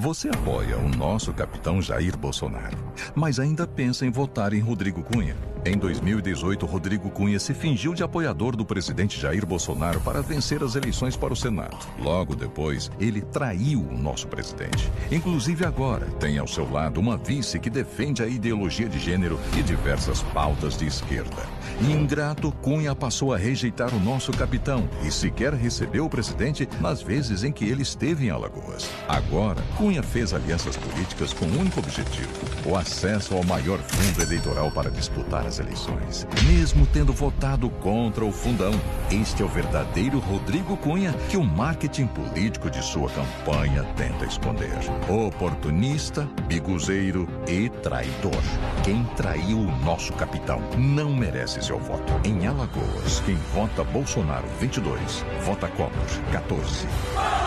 Você apoia o nosso capitão Jair Bolsonaro, mas ainda pensa em votar em Rodrigo Cunha. Em 2018, Rodrigo Cunha se fingiu de apoiador do presidente Jair Bolsonaro para vencer as eleições para o Senado. Logo depois, ele traiu o nosso presidente. Inclusive agora, tem ao seu lado uma vice que defende a ideologia de gênero e diversas pautas de esquerda. Ingrato, Cunha passou a rejeitar o nosso capitão e sequer recebeu o presidente nas vezes em que ele esteve em Alagoas. Agora, Cunha fez alianças políticas com um único objetivo: o acesso ao maior fundo eleitoral para disputar as eleições. Mesmo tendo votado contra o fundão, este é o verdadeiro Rodrigo Cunha que o marketing político de sua campanha tenta esconder. Oportunista, biguzeiro e traidor. Quem traiu o nosso capitão não merece seu voto. Em Alagoas, quem vota Bolsonaro 22, vota Collor 14.